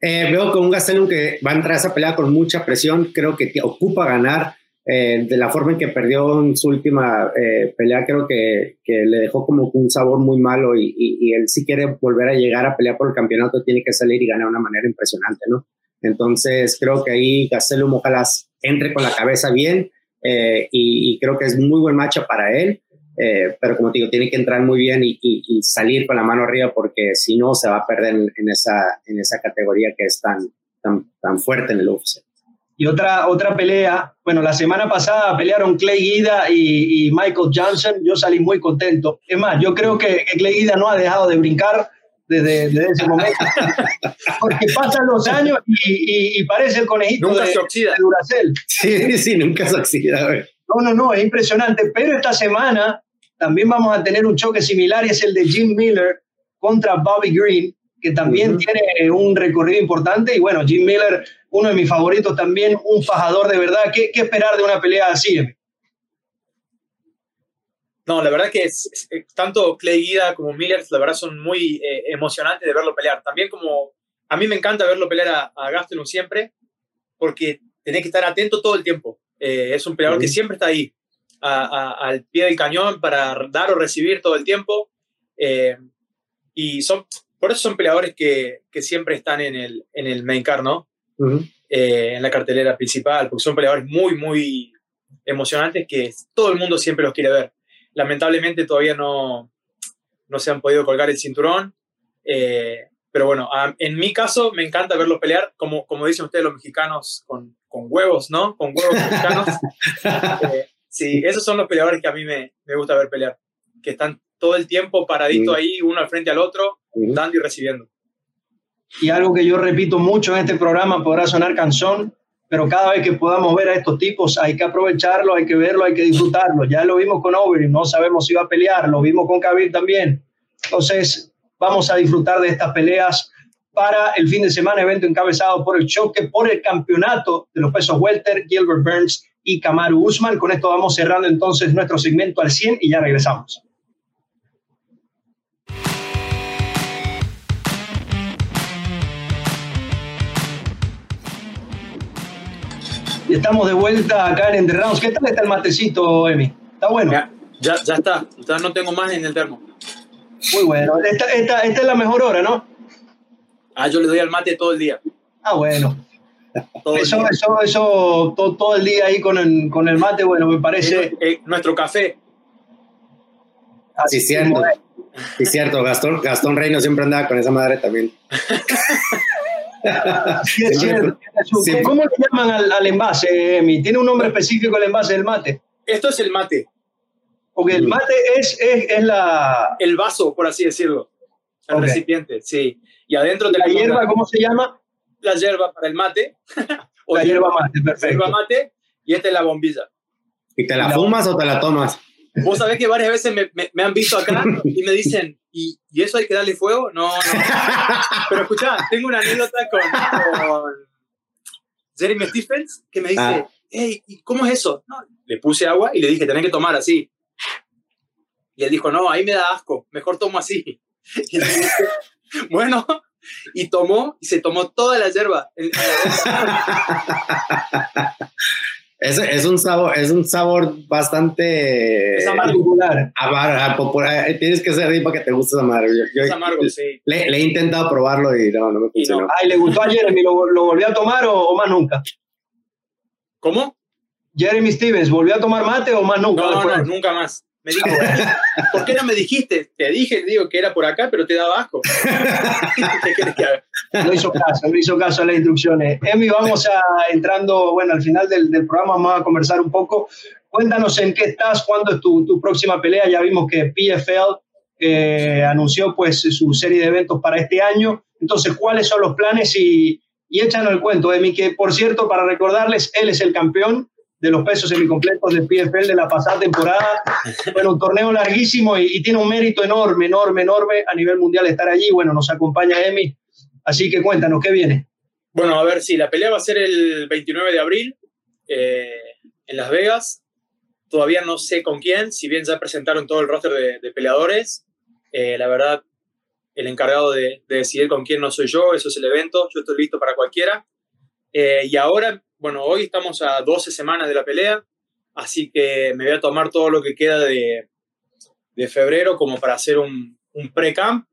Eh, veo con un Gastelum que va a entrar a esa pelea con mucha presión, creo que ocupa ganar. Eh, de la forma en que perdió en su última eh, pelea, creo que, que, le dejó como un sabor muy malo y, y, él si quiere volver a llegar a pelear por el campeonato tiene que salir y ganar de una manera impresionante, ¿no? Entonces creo que ahí Gastelum ojalá entre con la cabeza bien y, y, creo que es muy buen match para él. Eh, pero como te digo, tiene que entrar muy bien y, salir con la mano arriba porque si no se va a perder en, esa, en esa categoría que es tan, tan, tan fuerte en el UFC. Y otra, otra pelea, bueno, la semana pasada pelearon Clay Guida y, Michael Johnson, yo salí muy contento. Es más, yo creo que, Clay Guida no ha dejado de brincar desde, ese momento, porque pasan los años y, parece el conejito nunca se oxida. Duracell. Sí, sí, nunca se oxida. No, no, no, es impresionante, pero esta semana también vamos a tener un choque similar y es el de Jim Miller contra Bobby Green, que también tiene un recorrido importante. Y bueno, Jim Miller, uno de mis favoritos también, un fajador de verdad. ¿Qué, qué esperar de una pelea así? No, la verdad que es, tanto Clay Guida como Miller, la verdad son muy eh, emocionantes de verlo pelear. También como a mí me encanta verlo pelear a, a Gastelum siempre, porque tenés que estar atento todo el tiempo. Eh, es un peleador que siempre está ahí al pie del cañón para dar o recibir todo el tiempo. Eh, y son, por eso son peleadores que, que, siempre están en el, en el main card, ¿no? Eh, en la cartelera principal, porque son peleadores muy, muy emocionantes que todo el mundo siempre los quiere ver. Lamentablemente todavía no, no se han podido colgar el cinturón. Eh, pero bueno, en mi caso me encanta verlos pelear, como, como dicen ustedes los mexicanos, con, con huevos, ¿no? Con huevos mexicanos. Sí, esos son los peleadores que a mí me, me gusta ver pelear, que están todo el tiempo paradito ahí, uno al frente al otro, dando y recibiendo. Y algo que yo repito mucho en este programa, podrá sonar canción, pero cada vez que podamos ver a estos tipos hay que aprovecharlo, hay que verlo, hay que disfrutarlo. Ya lo vimos con Overeem, no sabemos si va a pelear, lo vimos con Khabib también. Entonces, vamos a disfrutar de estas peleas para el fin de semana, evento encabezado por el choque, por el campeonato de los pesos welter, Gilbert Burns y Kamaru Usman. Con esto vamos cerrando entonces nuestro segmento al 100 y ya regresamos. Y estamos de vuelta acá en The Rounds. ¿Qué tal está el matecito, Emi? ¿Está bueno? Ya, ya, está. Ya no tengo más en el termo. Muy bueno. Esta, esta, esta es la mejor hora, ¿no? Ah, yo le doy al mate todo el día. Ah, bueno eso, eso, eso todo, el día ahí con el, con el mate, bueno, me parece. Eh, nuestro café. Así sí, cierto. Sí, cierto. Gastón, Gastón Reino siempre andaba con esa madre también. ¿Cómo le llaman al, envase, Emi? ¿Tiene un nombre específico el envase del mate? Esto es el mate. Porque el mate es, es, la... El vaso, por así decirlo. El recipiente, sí. Y adentro de la hierba, ¿cómo se llama? La hierba para el mate. o la hierba mate, perfecto. Hierba mate y esta es la bombilla. ¿Y te la, fumas o te la tomas? Vos sabés que varias veces me, me, han visto acá y me dicen, ¿y, ¿y, eso hay que darle fuego? No, no. Pero escuchá, tengo una anécdota con, Jeremy Stephens que me dice, ah. hey, ¿y cómo es eso? le puse agua y le dije, tenés que tomar así. Y él dijo, no, ahí me da asco, mejor tomo así. Y dije, bueno, y tomó y se tomó toda la hierba. es, es, un sabor, es un sabor bastante es particular. popular. Tienes que ser ahí para que te guste madre. es amargo, sí. Le, he intentado probarlo y no, no me funcionó. Ay, ¿le gustó a Jeremy? ¿Lo, lo volvió a tomar o, más nunca? ¿Cómo? Jeremy Stevens, ¿volvió a tomar mate o más nunca? No, no, nunca más. Me dijo, ¿por qué no me dijiste? Te dije, digo, que era por acá, pero te daba asco. No hizo caso, no hizo caso a las instrucciones. Emi, vamos a entrando, bueno, al final del, del, programa vamos a conversar un poco. Cuéntanos en qué estás, cuándo es tu, tu próxima pelea. Ya vimos que PFL eh, anunció pues su serie de eventos para este año. Entonces, ¿cuáles son los planes? Y, y échanos el cuento, Emi, que por cierto, para recordarles, él es el campeón de los pesos semicompletos del PFL de la pasada temporada. Bueno, un torneo larguísimo y, tiene un mérito enorme, enorme, enorme a nivel mundial estar allí. Bueno, nos acompaña Emi, así que cuéntanos, ¿qué viene? Bueno, a ver, sí, la pelea va a ser el 29 de abril eh, en Las Vegas. Todavía no sé con quién, si bien ya presentaron todo el roster de, peleadores. la verdad, el encargado de, de, decidir con quién no soy yo, eso es el evento, yo estoy listo para cualquiera. y ahora, bueno, hoy estamos a 12 semanas de la pelea, así que me voy a tomar todo lo que queda de, de febrero como para hacer un, un pre-camp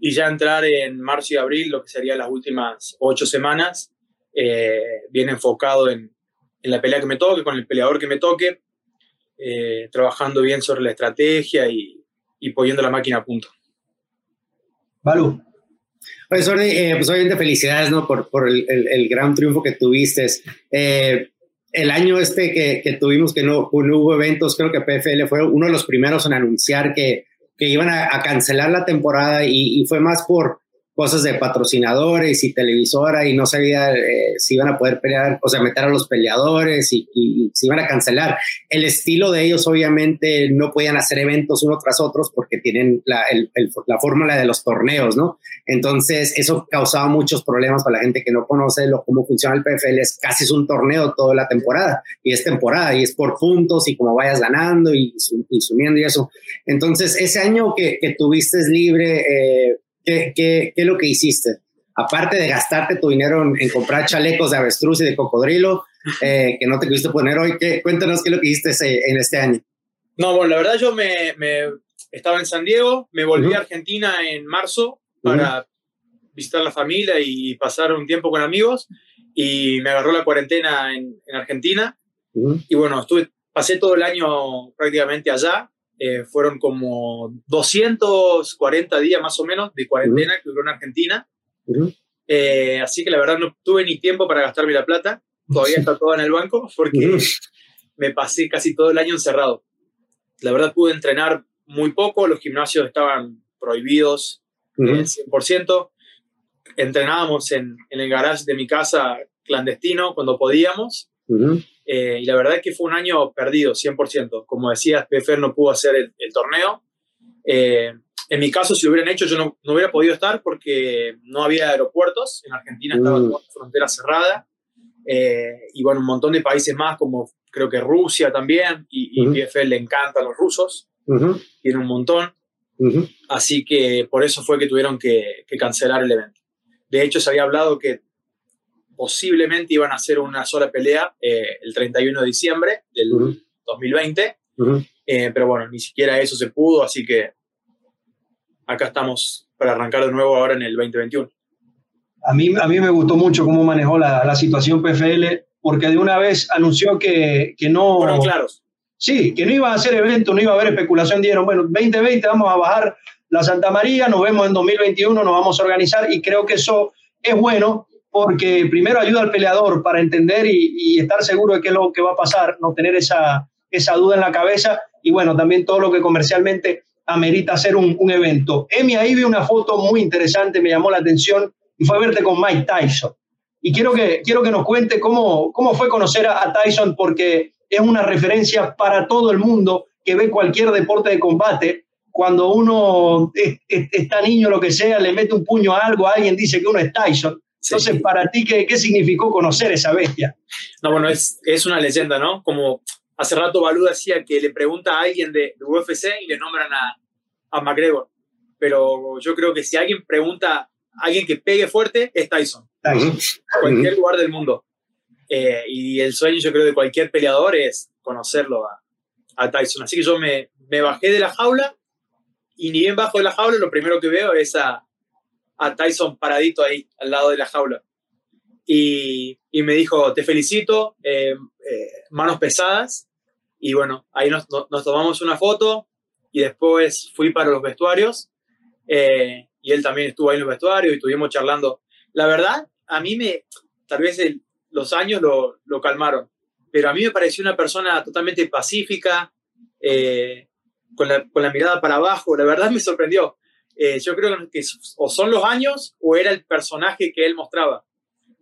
y ya entrar en marzo y abril, lo que serían las últimas ocho semanas, eh, bien enfocado en, en, la pelea que me toque, con el peleador que me toque, eh, trabajando bien sobre la estrategia y, y poniendo la máquina a punto. Balú. Oye, eh, pues obviamente felicidades ¿no? por, por el, el, gran triunfo que tuviste. el año este que, que, tuvimos que no, no hubo eventos, creo que PFL fue uno de los primeros en anunciar que, que iban a, cancelar la temporada y, fue más por cosas de patrocinadores y televisora y no sabía eh, si iban a poder pelear, o sea, meter a los peleadores y, y, si iban a cancelar. El estilo de ellos obviamente no podían hacer eventos uno tras otros porque tienen la, el, la fórmula de los torneos, ¿no? Entonces eso causaba muchos problemas para la gente que no conoce lo, cómo funciona el PFL. Es casi es un torneo toda la temporada y es temporada y es por puntos y como vayas ganando y, y sumiendo y eso. Entonces ese año que, que tuviste libre, eh, ¿Qué, qué, qué es lo que hiciste? Aparte de gastarte tu dinero en, comprar chalecos de avestruz y de cocodrilo, eh, que no te pudiste poner hoy, ¿qué, cuéntanos qué es lo que hiciste en este año. No, bueno, la verdad yo me, me estaba en San Diego, me volví a Argentina en marzo para visitar la familia y pasar un tiempo con amigos y me agarró la cuarentena en, en Argentina y bueno, estuve, pasé todo el año prácticamente allá eh, fueron como 240 días más o menos de cuarentena que duró en Argentina. Eh, así que la verdad no tuve ni tiempo para gastarme la plata. Todavía está todo en el banco porque me pasé casi todo el año encerrado. La verdad pude entrenar muy poco, los gimnasios estaban prohibidos al 100%. Entrenábamos en, en, el garage de mi casa clandestino cuando podíamos. Eh, y la verdad es que fue un año perdido, 100%. Como decías, PFR no pudo hacer el, torneo. Eh, en mi caso, si lo hubieran hecho, yo no, no, hubiera podido estar porque no había aeropuertos. En Argentina estaba mm. toda la frontera cerrada. Eh, y bueno, un montón de países más, como creo que Rusia también. Y, y PFL le encantan los rusos. Tiene un montón. Así que por eso fue que tuvieron que, que cancelar el evento. De hecho, se había hablado que posiblemente iban a hacer una sola pelea eh, el 31 de diciembre del 2020, eh, pero bueno, ni siquiera eso se pudo, así que acá estamos para arrancar de nuevo ahora en el 2021. A mí, a mí me gustó mucho cómo manejó la, la situación PFL, porque de una vez anunció que, que no... Fueron claros. Sí, que no iba a hacer evento, no iba a haber especulación, dijeron, bueno, 2020 vamos a bajar la Santa María, nos vemos en 2021, nos vamos a organizar y creo que eso es bueno porque primero ayuda al peleador para entender y, estar seguro de qué es lo que va a pasar, no tener esa, esa duda en la cabeza y bueno, también todo lo que comercialmente amerita hacer un, un, evento. Emi, ahí vi una foto muy interesante, me llamó la atención y fue verte con Mike Tyson. Y quiero que, quiero que nos cuente cómo, cómo fue conocer a, Tyson porque es una referencia para todo el mundo que ve cualquier deporte de combate. Cuando uno está niño, lo que sea, le mete un puño a algo, alguien dice que uno es Tyson. Entonces, para ti, ¿qué, ¿qué, significó conocer esa bestia? No, bueno, es, es una leyenda, ¿no? Como hace rato Balú decía que le pregunta a alguien de, UFC y le nombran a, a McGregor. Pero yo creo que si alguien pregunta a alguien que pegue fuerte, es Tyson. Tyson. Cualquier lugar del mundo. Eh, y el sueño, yo creo, de cualquier peleador es conocerlo a, a Tyson. Así que yo me, me bajé de la jaula y ni bien bajo de la jaula, lo primero que veo es a, a Tyson paradito ahí, al lado de la jaula. Y, y me dijo, te felicito, eh, eh, manos pesadas. Y bueno, ahí nos, nos, tomamos una foto y después fui para los vestuarios. Eh, y él también estuvo ahí en los vestuarios y estuvimos charlando. La verdad, a mí me, tal vez los años lo, lo, calmaron, pero a mí me pareció una persona totalmente pacífica, con la, con la mirada para abajo. La verdad me sorprendió. Eh, yo creo que o son los años o era el personaje que él mostraba.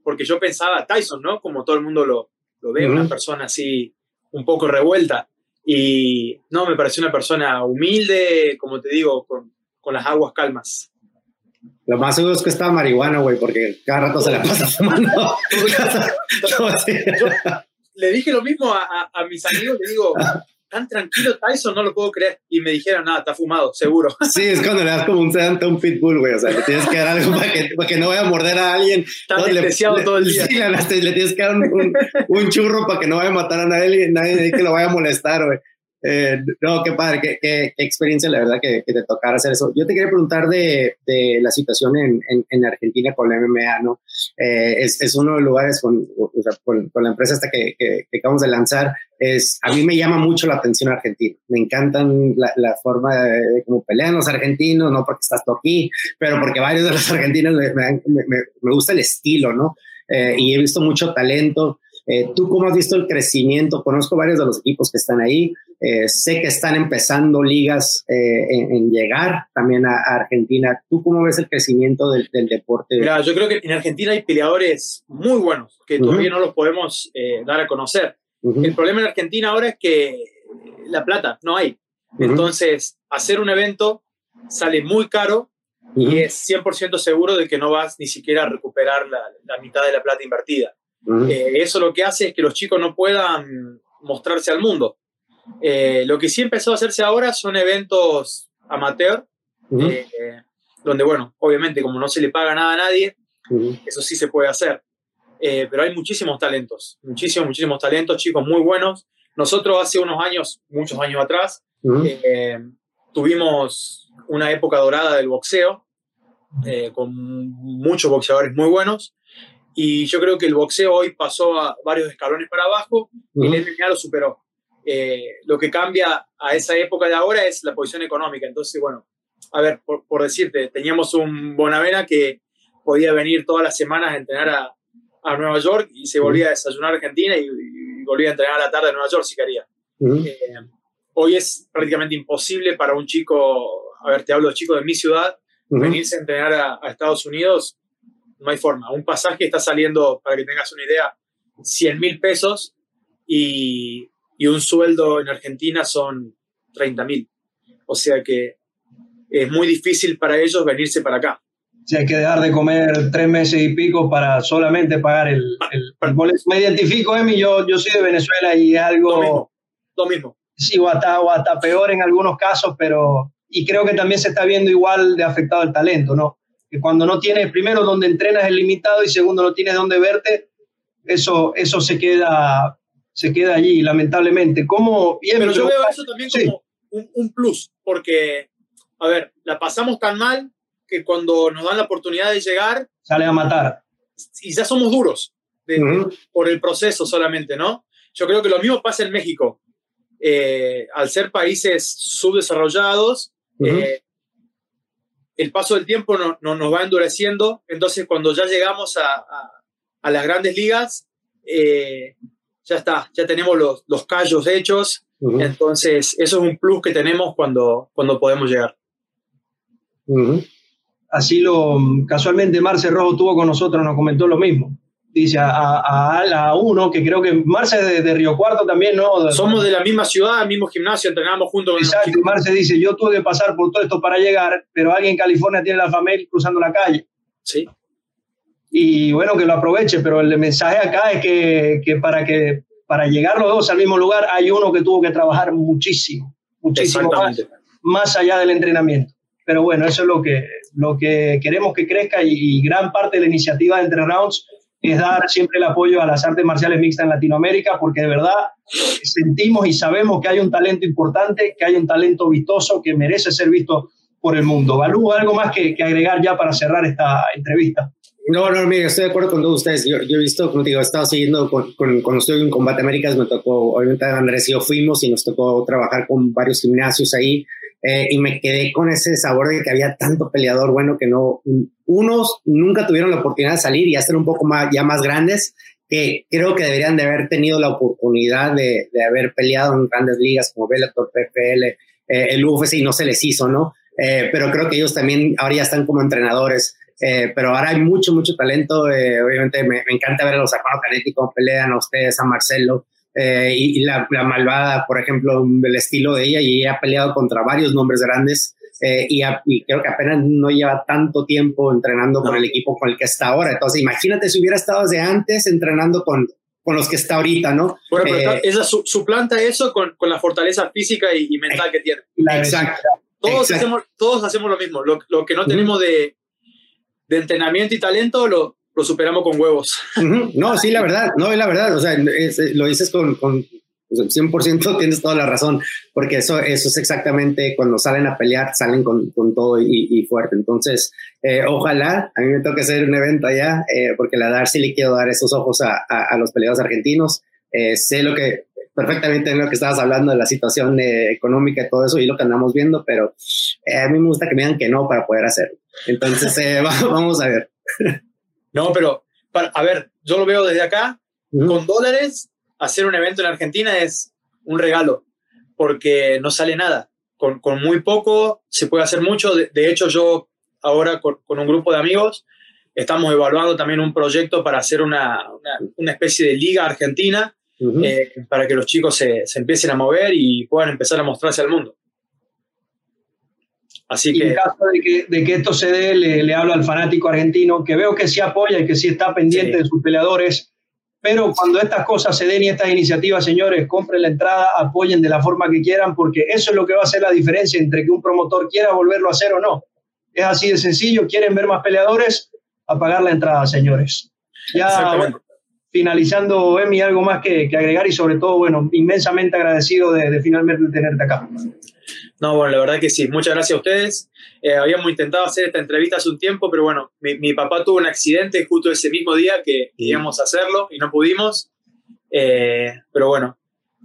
Porque yo pensaba Tyson, ¿no? Como todo el mundo lo, lo ve, una persona así un poco revuelta. Y no, me pareció una persona humilde, como te digo, con, con las aguas calmas. Lo más seguro es que está marihuana, güey, porque cada rato se la pasa le dije lo mismo a, a, mis amigos, le digo, tan tranquilo Tyson, no lo puedo creer. Y me dijeron, nada, está fumado, seguro. Sí, es cuando le das como un sedante a un pitbull, güey. O sea, le tienes que dar algo para que, para que no vaya a morder a alguien. Está todo el día. Sí, le, le, tienes que dar un, un, churro para que no vaya a matar a nadie, nadie que lo vaya a molestar, güey. Eh, no, qué padre, qué, qué, experiencia, la verdad, que, te tocara hacer eso. Yo te quería preguntar de, de la situación en, en, Argentina con la MMA, ¿no? Eh, es, es, uno de los lugares con, o sea, con, con, la empresa hasta que, que, acabamos de lanzar. Es, a mí me llama mucho la atención Argentina. Me encantan la, la forma de, cómo pelean los argentinos, no porque estás tú aquí, pero porque varios de los argentinos me, me, me gusta el estilo, ¿no? Eh, y he visto mucho talento. Eh, ¿Tú cómo has visto el crecimiento? Conozco varios de los equipos que están ahí. Eh, sé que están empezando ligas eh, en, llegar también a, Argentina. ¿Tú cómo ves el crecimiento del, deporte? Mira, yo creo que en Argentina hay peleadores muy buenos que todavía no los podemos dar a conocer. El problema en Argentina ahora es que la plata no hay. Entonces, hacer un evento sale muy caro y es 100% seguro de que no vas ni siquiera a recuperar la, la mitad de la plata invertida. Eh, eso lo que hace es que los chicos no puedan mostrarse al mundo. Eh, lo que sí empezó a hacerse ahora son eventos amateur, eh, donde, bueno, obviamente como no se le paga nada a nadie, eso sí se puede hacer. pero hay muchísimos talentos, muchísimos, muchísimos talentos, chicos muy buenos. Nosotros hace unos años, muchos años atrás, tuvimos una época dorada del boxeo, con muchos boxeadores muy buenos. Y yo creo que el boxeo hoy pasó a varios escalones para abajo y el MMA lo superó. Eh, lo que cambia a esa época de ahora es la posición económica. Entonces, bueno, a ver, por, decirte, teníamos un Bonavena que podía venir todas las semanas a entrenar a, a Nueva York y se volvía a desayunar a Argentina y, volvía a entrenar a la tarde en Nueva York si quería. Eh, hoy es prácticamente imposible para un chico, a ver, te hablo de chico de mi ciudad, venirse a entrenar a, a Estados Unidos no hay forma. Un pasaje está saliendo, para que tengas una idea, 100 mil pesos y, y, un sueldo en Argentina son 30 mil. O sea que es muy difícil para ellos venirse para acá. Si hay que dejar de comer tres meses y pico para solamente pagar el, el, Me identifico, Emi, yo, yo soy de Venezuela y es algo... Lo mismo, lo mismo. Sí, o hasta, o hasta peor en algunos casos, pero... Y creo que también se está viendo igual de afectado el talento, ¿no? Que cuando no tienes, primero, donde entrenas es limitado y segundo, no tienes donde verte, eso, eso se, queda, se queda allí, lamentablemente. ¿Cómo, bien, pero, yo veo eso también como un, plus, porque, a ver, la pasamos tan mal que cuando nos dan la oportunidad de llegar... Sale a matar. Y ya somos duros por el proceso solamente, ¿no? Yo creo que lo mismo pasa en México. Eh, al ser países subdesarrollados, el paso del tiempo no, nos va endureciendo, entonces cuando ya llegamos a, a, las grandes ligas, eh, ya está, ya tenemos los, los callos hechos, entonces eso es un plus que tenemos cuando, cuando podemos llegar. Así lo, casualmente Marce Rojo tuvo con nosotros, nos comentó lo mismo dice a, a, uno, que creo que Marce de, de, Río Cuarto también, ¿no? Somos de la misma ciudad, mismo gimnasio, entrenamos juntos. Exacto, Marce dice, yo tuve que pasar por todo esto para llegar, pero alguien en California tiene la familia cruzando la calle. Sí. Y bueno, que lo aproveche, pero el mensaje acá es que, que para que para llegar los dos al mismo lugar hay uno que tuvo que trabajar muchísimo, muchísimo más, más allá del entrenamiento. Pero bueno, eso es lo que, lo que queremos que crezca y, y gran parte de la iniciativa de Entre Rounds es dar siempre el apoyo a las artes marciales mixtas en Latinoamérica, porque de verdad sentimos y sabemos que hay un talento importante, que hay un talento vistoso que merece ser visto por el mundo. Balú, ¿algo más que, que agregar ya para cerrar esta entrevista? No, no, mira, estoy de acuerdo con todos ustedes. Yo, yo he visto, como digo, he estado siguiendo con, con, cuando estoy en Combate Américas, me tocó, obviamente Andrés y yo fuimos y nos tocó trabajar con varios gimnasios ahí. Eh, y me quedé con ese sabor de que había tanto peleador bueno que no, unos nunca tuvieron la oportunidad de salir y ya un poco más, ya más grandes, que creo que deberían de haber tenido la oportunidad de, de haber peleado en grandes ligas como Bellator, PFL, eh, el UFC y no se les hizo, ¿no? Eh, pero creo que ellos también ahora ya están como entrenadores. pero ahora hay mucho, mucho talento. obviamente me, encanta ver a los hermanos Canetti cómo pelean, a ustedes, a Marcelo. Eh, y, la, malvada, por ejemplo, del estilo de ella, y ella ha peleado contra varios nombres grandes. Eh, y, creo que apenas no lleva tanto tiempo entrenando con el equipo con el que está ahora. Entonces, imagínate si hubiera estado desde antes entrenando con, con los que está ahorita, ¿no? Bueno, pero eh, esa suplanta eso con, con, la fortaleza física y, mental que tiene. Exacto. Todos, Hacemos, todos hacemos lo mismo. Lo, lo que no tenemos de, de, entrenamiento y talento lo, lo superamos con huevos. No, sí, la verdad, no, es la verdad. O sea, lo dices con, con 100% tienes toda la razón, porque eso, eso es exactamente cuando salen a pelear, salen con, con todo y, fuerte. Entonces, eh, ojalá, a mí me toque hacer un evento allá, eh, porque la Darcy le quiero dar esos ojos a, a, los peleadores argentinos. Eh, sé lo que, perfectamente en lo que estabas hablando de la situación económica y todo eso y lo que andamos viendo, pero a mí me gusta que me digan que no para poder hacerlo. Entonces, vamos a ver. No, pero, para, a ver, yo lo veo desde acá, con dólares hacer un evento en Argentina es un regalo, porque no sale nada. Con, con muy poco se puede hacer mucho. De, hecho, yo ahora con, un grupo de amigos estamos evaluando también un proyecto para hacer una, una, especie de liga argentina eh, para que los chicos se, se, empiecen a mover y puedan empezar a mostrarse al mundo. Así que, en caso de que, de que esto se dé, le, le, hablo al fanático argentino, que veo que sí apoya y que sí está pendiente de sus peleadores pero cuando estas cosas se den y estas iniciativas, señores, compren la entrada, apoyen de la forma que quieran, porque eso es lo que va a hacer la diferencia entre que un promotor quiera volverlo a hacer o no. Es así de sencillo, quieren ver más peleadores, a pagar la entrada, señores. Ya finalizando, Emi, algo más que, agregar y sobre todo, bueno, inmensamente agradecido de, de finalmente tenerte acá. No, bueno, la verdad que sí. Muchas gracias a ustedes. Eh, habíamos intentado hacer esta entrevista hace un tiempo, pero bueno, mi, papá tuvo un accidente justo ese mismo día que íbamos a hacerlo y no pudimos. Eh, pero bueno,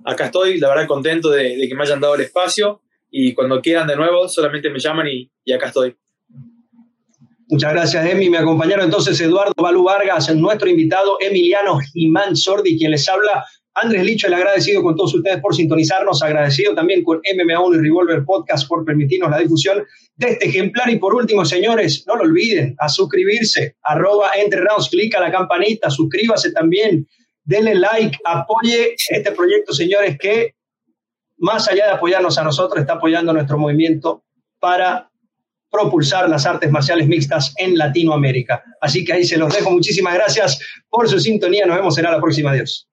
acá estoy, la verdad contento de, que me hayan dado el espacio y cuando quieran de nuevo solamente me llaman y, y acá estoy. Muchas gracias, Emi. Me acompañaron entonces Eduardo Balú Vargas, nuestro invitado Emiliano Jimán Sordi, quien les habla Andrés Licho, el agradecido con todos ustedes por sintonizarnos, agradecido también con MMA1 y Revolver Podcast por permitirnos la difusión de este ejemplar. Y por último, señores, no lo olviden, a suscribirse, arroba entre rounds, clica la campanita, suscríbase también, denle like, apoye este proyecto, señores, que más allá de apoyarnos a nosotros, está apoyando nuestro movimiento para propulsar las artes marciales mixtas en Latinoamérica. Así que ahí se los dejo. Muchísimas gracias por su sintonía. Nos vemos en la próxima. Adiós.